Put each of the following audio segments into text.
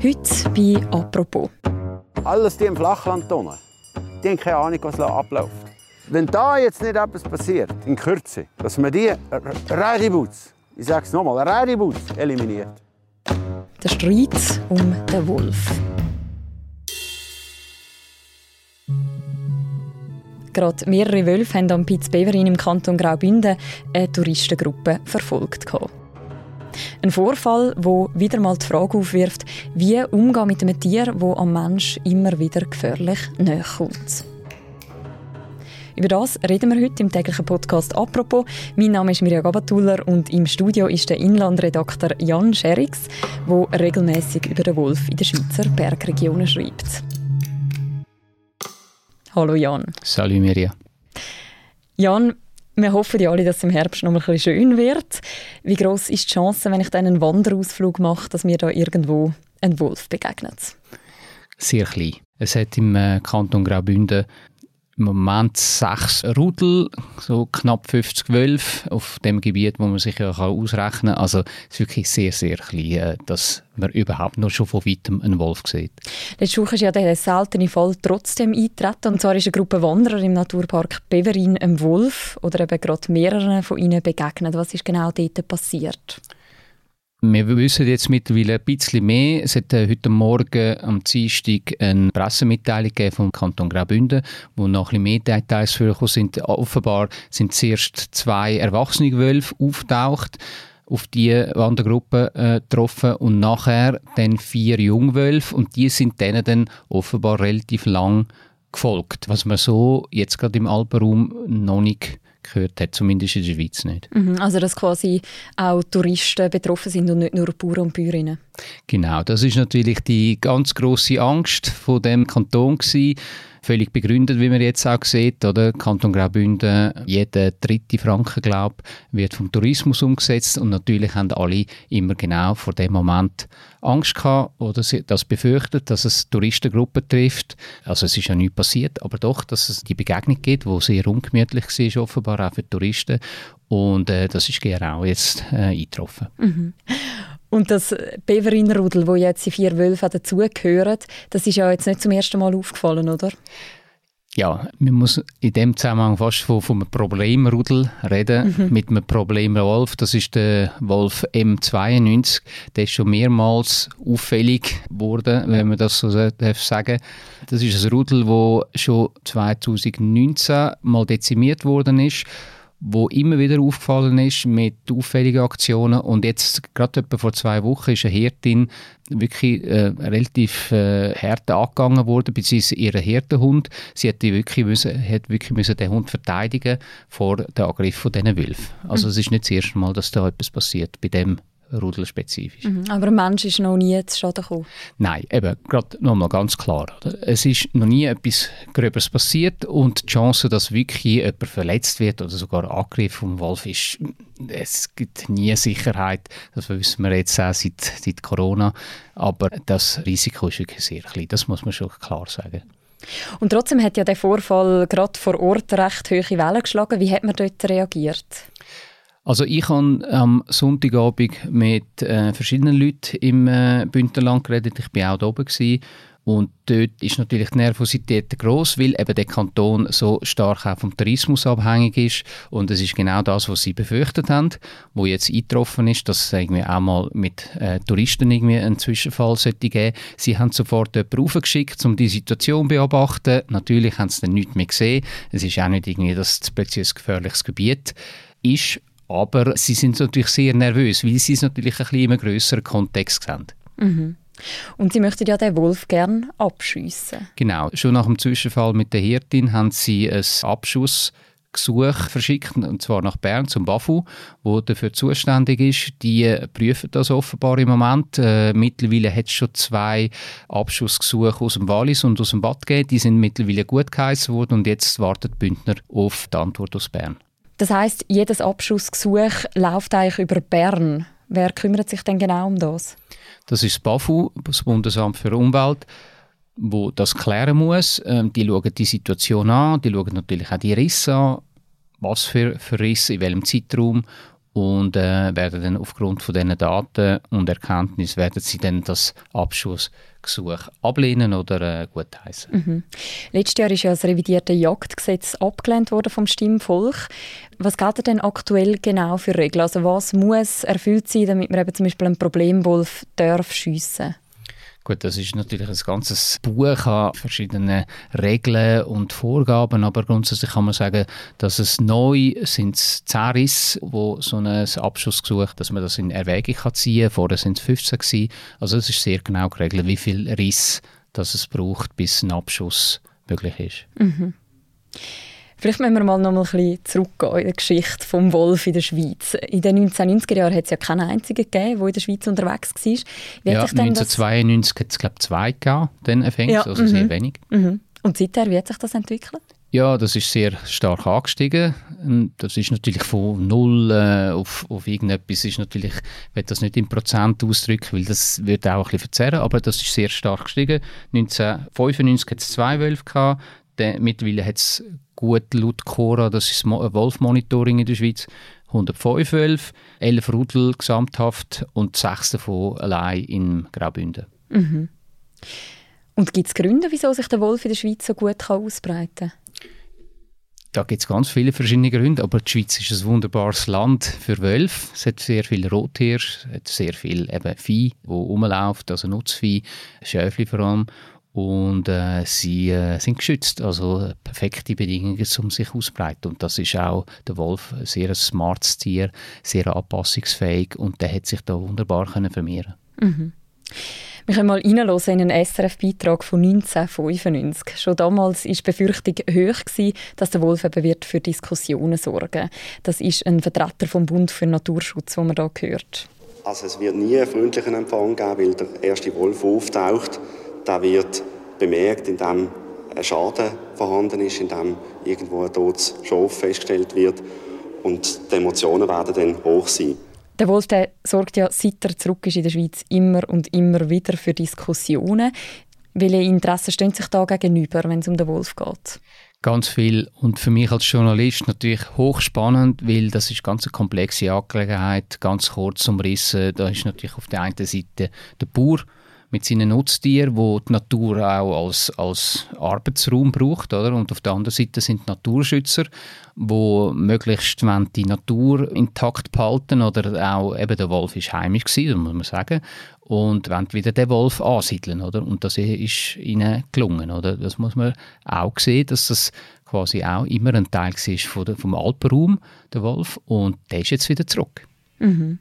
Heute bei «Apropos». Alles die im Flachland unten, die haben keine Ahnung, was abläuft. Wenn da jetzt nicht etwas passiert, in Kürze, dass man die Radibutz, ich sage es nochmal, Radibutz eliminiert. Der Streit um den Wolf. Gerade mehrere Wölfe haben am Piz Beverin im Kanton Graubünden eine Touristengruppe verfolgt. Ein Vorfall, wo wieder mal die Frage aufwirft, wie umgehen mit einem Tier, wo am Mensch immer wieder gefährlich näher kommt. Über das reden wir heute im täglichen Podcast «Apropos». Mein Name ist Mirja Gabatuller und im Studio ist der Inlandredakteur Jan Scherix, der regelmäßig über den Wolf in den Schweizer Bergregionen schreibt. Hallo Jan. Salut Mirja. Jan, wir hoffen ja alle, dass es im Herbst noch ein bisschen schön wird. Wie groß ist die Chance, wenn ich dann einen Wanderausflug mache, dass mir da irgendwo ein Wolf begegnet? Sehr klein. Es hat im äh, Kanton Graubünden im Moment sechs Rudel, so knapp 50 Wölfe auf dem Gebiet, wo man sich ja ausrechnen kann. Also es ist wirklich sehr, sehr klein, äh, dass man überhaupt nur schon von weitem einen Wolf sieht. Letzte Woche ist ja der seltene Fall trotzdem eingetreten. Und zwar ist eine Gruppe Wanderer im Naturpark Beverin einem Wolf oder eben gerade mehreren von ihnen begegnet. Was ist genau dort passiert? Wir wissen jetzt mittlerweile ein bisschen mehr. Es hat äh, heute Morgen am Dienstag eine Pressemitteilung vom Kanton Graubünden, wo noch ein bisschen mehr Details vorgekommen sind. Offenbar sind zuerst zwei erwachsene Wölfe auftaucht auf die Wandergruppe äh, getroffen und nachher dann vier Jungwölfe und die sind denen dann offenbar relativ lang gefolgt, was man so jetzt gerade im Alpenraum noch nicht gehört hat, zumindest in der Schweiz nicht. Mhm, also dass quasi auch Touristen betroffen sind und nicht nur Bauern und Bäuerinnen. Genau, das ist natürlich die ganz große Angst von dem Kanton gewesen völlig begründet, wie man jetzt auch sieht. Oder? Kanton Graubünden, jeder dritte Franken, glaube wird vom Tourismus umgesetzt und natürlich haben alle immer genau vor dem Moment Angst gehabt oder das befürchtet, dass es Touristengruppen trifft. Also es ist ja nichts passiert, aber doch, dass es die Begegnung gibt, wo sehr ungemütlich war, offenbar auch für Touristen. Und äh, das ist genau jetzt äh, eingetroffen. Mhm. Und das Beverinrudel, wo jetzt die vier Wölfe dazugehören, das ist ja jetzt nicht zum ersten Mal aufgefallen, oder? Ja, man muss in dem Zusammenhang fast von, von einem Problemrudel reden, mhm. mit einem Problemwolf. Das ist der Wolf M92. Der ist schon mehrmals auffällig geworden, wenn man das so darf sagen Das ist ein Rudel, das schon 2019 mal dezimiert worden ist wo immer wieder aufgefallen ist mit auffälligen Aktionen und jetzt gerade etwa vor zwei Wochen ist eine Hirtin wirklich äh, relativ äh, hart angegangen worden, beziehungsweise ihre Hirtenhund. Sie hat, wirklich müssen, hat wirklich müssen den Hund verteidigen vor dem Angriff von diesen Wölfen. Also mhm. es ist nicht das erste Mal, dass da etwas passiert bei dem rudelspezifisch. Mhm, aber ein Mensch ist noch nie zu Schaden gekommen? Nein, eben, gerade nochmal ganz klar. Oder? Es ist noch nie etwas Gröberes passiert und die Chance, dass wirklich jemand verletzt wird oder sogar angegriffen vom Wolf ist, es gibt nie Sicherheit. Das wissen wir jetzt auch seit, seit Corona. Aber das Risiko ist wirklich sehr klein, das muss man schon klar sagen. Und trotzdem hat ja der Vorfall gerade vor Ort recht hohe Wellen geschlagen. Wie hat man dort reagiert? Also ich habe am Sonntagabend mit äh, verschiedenen Leuten im äh, Bündnerland geredet. Ich war auch da oben gewesen. Und dort ist natürlich die Nervosität groß, weil eben der Kanton so stark auch vom Tourismus abhängig ist. Und es ist genau das, was sie befürchtet haben, wo jetzt eingetroffen ist, dass es irgendwie auch mal mit äh, Touristen irgendwie einen Zwischenfall sollte geben. Sie haben sofort jemanden raufgeschickt, um die Situation zu beobachten. Natürlich haben sie dann nichts mehr gesehen. Es ist auch nicht irgendwie, dass es plötzlich ein gefährliches Gebiet ist. Aber sie sind natürlich sehr nervös, weil sie es natürlich ein bisschen im grösseren Kontext sehen. Mhm. Und Sie möchten ja den Wolf gern abschiessen. Genau. Schon nach dem Zwischenfall mit der Hirtin haben Sie ein Abschussgesuch verschickt, und zwar nach Bern zum BAFU, wo dafür zuständig ist. Die prüfen das offenbar im Moment. Äh, mittlerweile hat es schon zwei Abschussgesuche aus dem Wallis und aus dem Bad gegeben. Die sind mittlerweile gut geheißen worden und jetzt wartet Bündner auf die Antwort aus Bern. Das heißt, jedes Abschussgesuch läuft eigentlich über Bern. Wer kümmert sich denn genau um das? Das ist das BAFU, das Bundesamt für Umwelt, wo das klären muss. Ähm, die schauen die Situation an, die schauen natürlich auch die Risse an, was für, für Risse, in welchem Zeitraum und äh, werden dann aufgrund von diesen Daten und Erkenntnissen werden sie dann das Abschussgesuch ablehnen oder äh, gutheißen. Mhm. Letztes Jahr ist ja das revidierte Jagdgesetz abgelehnt worden vom Stimmvolk. Was gilt denn aktuell genau für Regeln? Also was muss erfüllt sein, damit man eben zum Beispiel einen Problemwolf darf schiessen? Gut, das ist natürlich ein ganzes Buch an verschiedenen Regeln und Vorgaben, aber grundsätzlich kann man sagen, dass es neu sind zehn Risse, wo so ein Abschussgesuch, dass man das in Erwägung kann ziehen kann. Vorher sind es 15 gewesen. Also es ist sehr genau geregelt, wie viel Riss das es braucht, bis ein Abschuss möglich ist. Mhm. Vielleicht müssen wir mal noch mal ein bisschen zurückgehen in die Geschichte des Wolf in der Schweiz. In den 1990er Jahren hat es ja keinen einzigen gegeben, der in der Schweiz unterwegs war. Wie ja, 1992 hat es glaube ich zwei gegeben, den Effekt, ja, also sehr mhm. wenig. Mhm. Und seither, wie hat sich das entwickelt? Ja, das ist sehr stark angestiegen. Das ist natürlich von null äh, auf, auf irgendetwas, ist natürlich, ich will das nicht in Prozent ausdrücken, weil das wird auch ein bisschen verzerren, aber das ist sehr stark gestiegen. 1995 hat es zwei Wölfe gehabt, mittlerweile hat es gut laut Cora, das ist das Wolf-Monitoring in der Schweiz, 105 Wölfe, 11 Rudel gesamthaft und 6 davon allein in Graubünden. Mhm. Und gibt es Gründe, wieso sich der Wolf in der Schweiz so gut kann ausbreiten kann? Da gibt es ganz viele verschiedene Gründe, aber die Schweiz ist ein wunderbares Land für Wölfe. Es hat sehr viel Rothirsche, es hat sehr viel eben Vieh, wo rumläuft, also Nutzvieh, Schäfli vor allem und äh, sie äh, sind geschützt, also perfekte Bedingungen, um sich auszubreiten. Und das ist auch der Wolf ein sehr smartes Tier, sehr anpassungsfähig und der hat sich da wunderbar können vermehren. Mhm. Wir können mal reinhören in einen SRF-Beitrag von 1995. Schon damals war die Befürchtung hoch, gewesen, dass der Wolf eben wird für Diskussionen sorgen Das ist ein Vertreter vom Bund für Naturschutz, den man hier hört. Also es wird nie einen freundlichen Empfang geben, weil der erste Wolf auftaucht der wird bemerkt, indem ein Schaden vorhanden ist, indem irgendwo ein totes Schaf festgestellt wird und die Emotionen werden dann hoch sein. Der Wolf der sorgt ja, seit er zurück ist in der Schweiz, immer und immer wieder für Diskussionen. Welche Interessen stehen sich da gegenüber, wenn es um den Wolf geht? Ganz viel und für mich als Journalist natürlich hochspannend, weil das ist ganz eine komplexe Angelegenheit, ganz kurz umrissen. Da ist natürlich auf der einen Seite der Bauer, mit seinen Nutztieren, wo die Natur auch als, als Arbeitsraum braucht, oder? Und auf der anderen Seite sind die Naturschützer, wo möglichst die Natur intakt behalten oder auch eben der Wolf ist heimisch gewesen, muss man sagen, und wollen wieder den Wolf ansiedeln, oder? Und das ist ihnen gelungen, oder? Das muss man auch sehen, dass das quasi auch immer ein Teil war vom Alpenraum, der Wolf, und der ist jetzt wieder zurück. Mhm.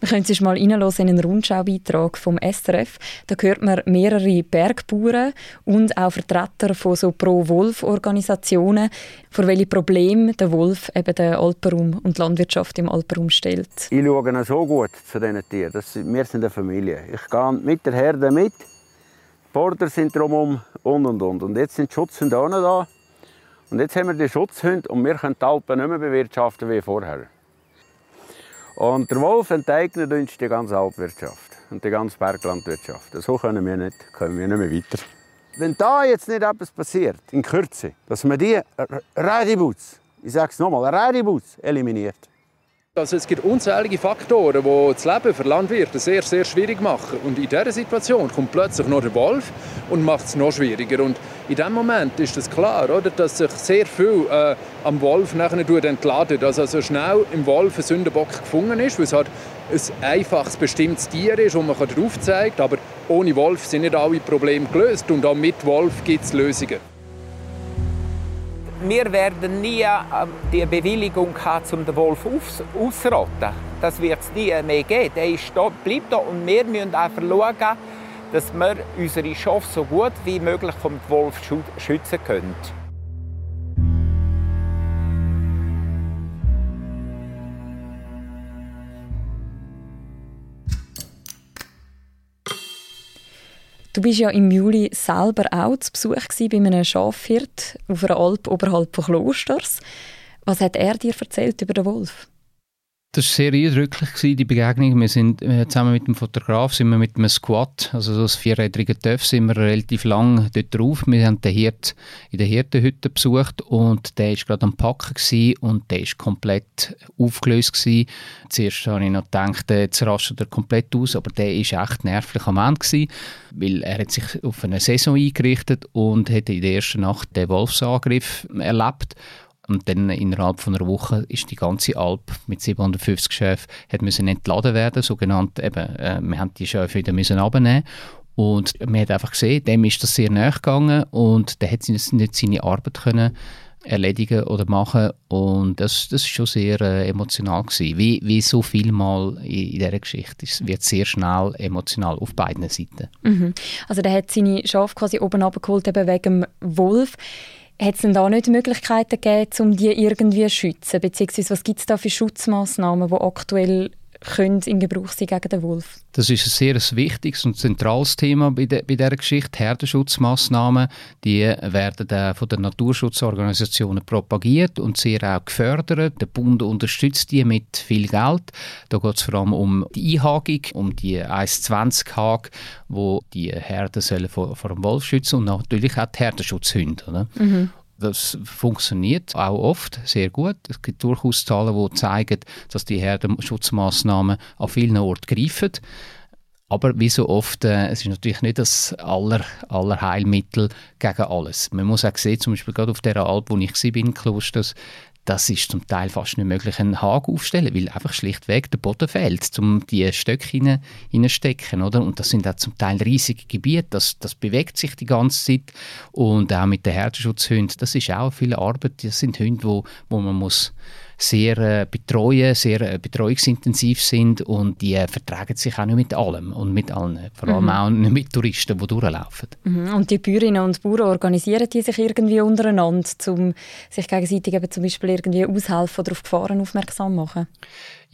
Wir können sich mal in einen Rundschau-Beitrag vom SRF. Da hört man mehrere Bergbauern und auch Vertreter von so Pro-Wolf-Organisationen, vor welche Probleme der Wolf eben den Alpenraum und die Landwirtschaft im Alpenraum stellt. Ich schaue so gut zu diesen Tieren. Das, wir sind eine Familie. Ich gehe mit der Herde mit. Die Border sind drumherum und und und. Und jetzt sind die Schutzhunde auch noch da. Und jetzt haben wir die Schutzhunde und wir können die Alpen nicht mehr bewirtschaften wie vorher. Und der Wolf enteignet uns die ganze Alpwirtschaft und die ganze Berglandwirtschaft. So können wir nicht, können wir nicht mehr weiter. Wenn da jetzt nicht etwas passiert, in Kürze, dass man die Redibutz, ich sage es nochmal, Redibutz eliminiert, also es gibt unzählige Faktoren, die das Leben für Landwirte sehr, sehr schwierig machen. Und in dieser Situation kommt plötzlich noch der Wolf und macht es noch schwieriger. Und in dem Moment ist es klar, oder, dass sich sehr viel äh, am Wolf nachher entladet. Also so schnell im Wolf ein Sündenbock gefunden ist, weil es halt ein einfaches, bestimmtes Tier ist, das man darauf zeigt. Aber ohne Wolf sind nicht alle Probleme gelöst. Und auch mit Wolf gibt es Lösungen wir werden nie äh, die Bewilligung haben, um den Wolf auszurotten. Das wird es nie mehr geben. Der ist da, bleibt da und wir müssen einfach schauen, dass wir unsere Schafe so gut wie möglich vom Wolf schützen können. Du bist ja im Juli selber auch zu Besuch bei einem Schafhirt auf einer Alp oberhalb von Klosters. Was hat er dir erzählt über den Wolf? Das war sehr eindrücklich, die Begegnung. Wir sind äh, zusammen mit dem Fotograf sind wir mit einem Squad, also so ein vierrädriger Töff, sind wir relativ lang dort drauf. Wir haben den Hirt in der Hirtenhütte besucht und der war gerade am Packen gewesen und der war komplett aufgelöst. Gewesen. Zuerst habe ich noch gedacht, jetzt rastet er komplett aus, aber der war echt nervlich am Ende, gewesen, weil er hat sich auf eine Saison eingerichtet und hat in der ersten Nacht den Wolfsangriff erlebt und dann innerhalb von einer Woche ist die ganze Alp mit 750 Schäfen hat müssen entladen werden, sogenannt eben, äh, wir haben die Schäfe wieder müssen abnehmen und man hat einfach gesehen, dem ist das sehr nahe gegangen und der hat nicht seine Arbeit können erledigen oder machen und das, das ist schon sehr äh, emotional gewesen. Wie, wie so viel mal in, in dieser Geschichte. Es wird sehr schnell emotional auf beiden Seiten. Mhm. Also der hat seine Schafe quasi oben abgeholt eben wegen dem Wolf. Hat es denn da nicht Möglichkeiten gegeben, um die irgendwie zu schützen? Beziehungsweise was gibt es da für Schutzmaßnahmen, die aktuell können in Gebrauch sein gegen den Wolf? Das ist ein sehr wichtiges und zentrales Thema bei, de, bei dieser Geschichte. Herdenschutzmaßnahmen, die werden äh, von den Naturschutzorganisationen propagiert und sehr auch gefördert. Der Bund unterstützt die mit viel Geld. Da geht es vor allem um die Einhagung, um die 1,20-Hag, wo die Herden sollen vor, vor dem Wolf schützen und natürlich auch die Herdenschutzhunde. Mhm. Das funktioniert auch oft sehr gut. Es gibt durchaus Zahlen, die zeigen, dass die Herdenschutzmaßnahmen an vielen Orten greifen. Aber wie so oft, äh, es ist natürlich nicht das aller, aller Heilmittel gegen alles. Man muss auch sehen, zum Beispiel gerade auf der Alp, wo ich war, in Klosters, das ist zum Teil fast nicht möglich, einen Haken aufzustellen, weil einfach schlichtweg der Boden fehlt, um die Stöcke hineinstecken, oder? Und das sind auch zum Teil riesige Gebiete, das, das bewegt sich die ganze Zeit und auch mit den Herdenschutzhunden, das ist auch viel Arbeit, das sind Hunde, wo, wo man muss sehr äh, betreuen, sehr äh, betreuungsintensiv sind und die äh, vertragen sich auch nicht mit allem und mit allen, vor allem mhm. auch nicht mit Touristen, die durchlaufen. Mhm. Und die Bäuerinnen und Bauern organisieren die sich irgendwie untereinander, um sich gegenseitig eben zum Beispiel irgendwie aushelfen oder auf Gefahren aufmerksam machen?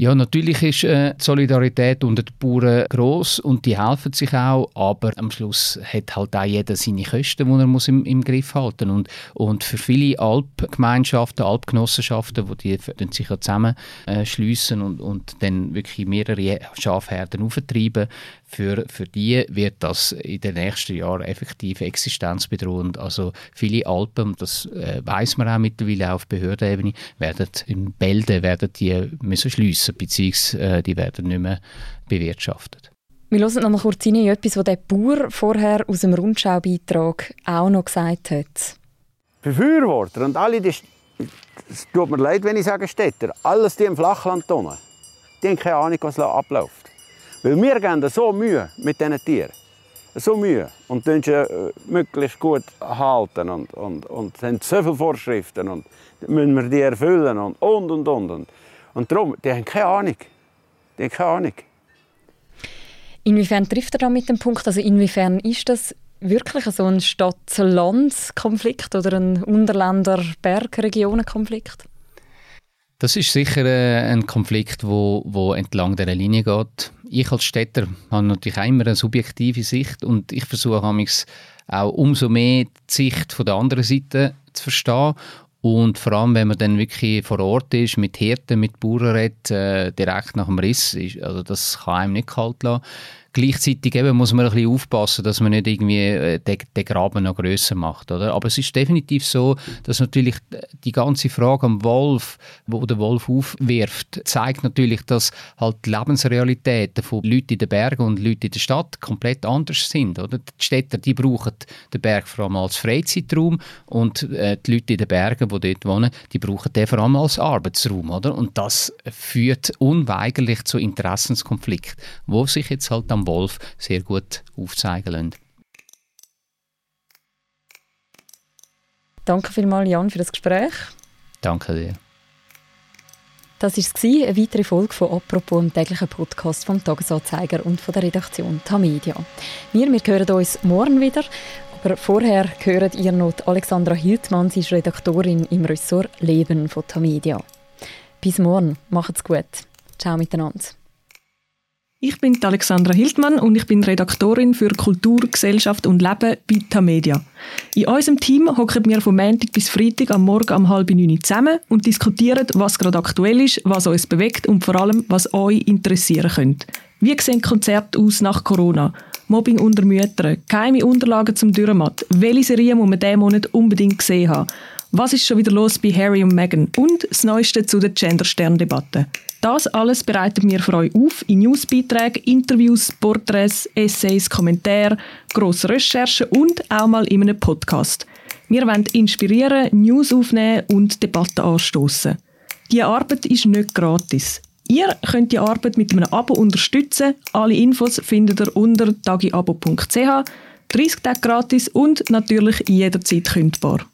Ja, natürlich ist äh, die Solidarität unter den Bauern gross und die helfen sich auch, aber am Schluss hat halt auch jeder seine Kosten, die er muss im, im Griff halten und, und für viele Alpgemeinschaften, Alpgenossenschaften, wo die sich ja zusammenschliessen äh, und, und dann wirklich mehrere Schafherden auftreiben, für, für die wird das in den nächsten Jahren effektiv existenzbedrohend. Also viele Alpen, das äh, weiß man auch mittlerweile auf Behördenebene, werden in Bälde werden die müssen schliessen, beziehungsweise äh, die werden nicht mehr bewirtschaftet. Wir hören noch mal kurz rein in etwas, was der Bauer vorher aus dem Rundschau-Beitrag auch noch gesagt hat. Befürworter und alle, die, es tut mir leid, wenn ich sage Städter, alles die im Flachland wohnen, die haben keine Ahnung, was abläuft. Weil wir geben so Mühe mit diesen Tieren. So Mühe. Und dann sie äh, möglichst gut halten und, und, und haben so viele Vorschriften und müssen wir die erfüllen und und und und. Und, und darum, die haben keine Ahnung. Die haben keine Ahnung. Inwiefern trifft er da mit dem Punkt? Also inwiefern ist das wirklich so ein Stadt-Land-Konflikt oder ein Unterländer-Bergregionen-Konflikt? Das ist sicher äh, ein Konflikt, wo, wo entlang der Linie geht. Ich als Städter habe natürlich auch immer eine subjektive Sicht und ich versuche auch umso mehr die Sicht von der anderen Seite zu verstehen und vor allem, wenn man dann wirklich vor Ort ist, mit Hirten, mit Bauern redet, äh, direkt nach dem Riss, ist, also das kann einem nicht kalt lassen. Gleichzeitig eben muss man ein bisschen aufpassen, dass man nicht irgendwie äh, den, den Graben noch grösser macht. Oder? Aber es ist definitiv so, dass natürlich die ganze Frage am Wolf, wo der Wolf aufwirft, zeigt natürlich, dass halt die Lebensrealitäten von Leuten in den Bergen und Leuten in der Stadt komplett anders sind. Oder? Die Städter die brauchen den Berg vor allem als Freizeitraum und äh, die Leute in den Bergen, die dort wohnen, die brauchen den vor allem als Arbeitsraum. Oder? Und das führt unweigerlich zu Interessenskonflikten, wo sich jetzt halt am Wolf sehr gut aufzeigen lassen. Danke vielmals, Jan, für das Gespräch. Danke dir. Das war eine weitere Folge von «Apropos», dem täglichen Podcast vom «Tagesanzeiger» und von der Redaktion Tamedia. Wir, wir hören uns morgen wieder, aber vorher hört ihr noch Alexandra Hiltmann, sie ist Redaktorin im Ressort «Leben» von Tamedia. Bis morgen, macht's gut. Ciao miteinander. Ich bin Alexandra Hildmann und ich bin Redaktorin für Kultur, Gesellschaft und Leben bei Tamedia. In unserem Team hocken wir von Montag bis Freitag am Morgen um halb neun zusammen und diskutieren, was gerade aktuell ist, was uns bewegt und vor allem, was euch interessieren könnte. Wie sehen Konzerte aus nach Corona? Mobbing unter Müttern, geheime Unterlagen zum Dürrematt, welche Serie muss man diesen Monat unbedingt gesehen haben? Was ist schon wieder los bei Harry und Meghan? Und das Neueste zu der Gender-Stern-Debatte. Das alles bereiten wir für euch auf in Newsbeiträgen, Interviews, Porträts, Essays, Kommentare, grosse Recherchen und auch mal in einem Podcast. Wir wollen inspirieren, News aufnehmen und Debatten anstoßen. Die Arbeit ist nicht gratis. Ihr könnt die Arbeit mit einem Abo unterstützen. Alle Infos findet ihr unter tagiabo.ch. 30 Tage gratis und natürlich jederzeit kündbar.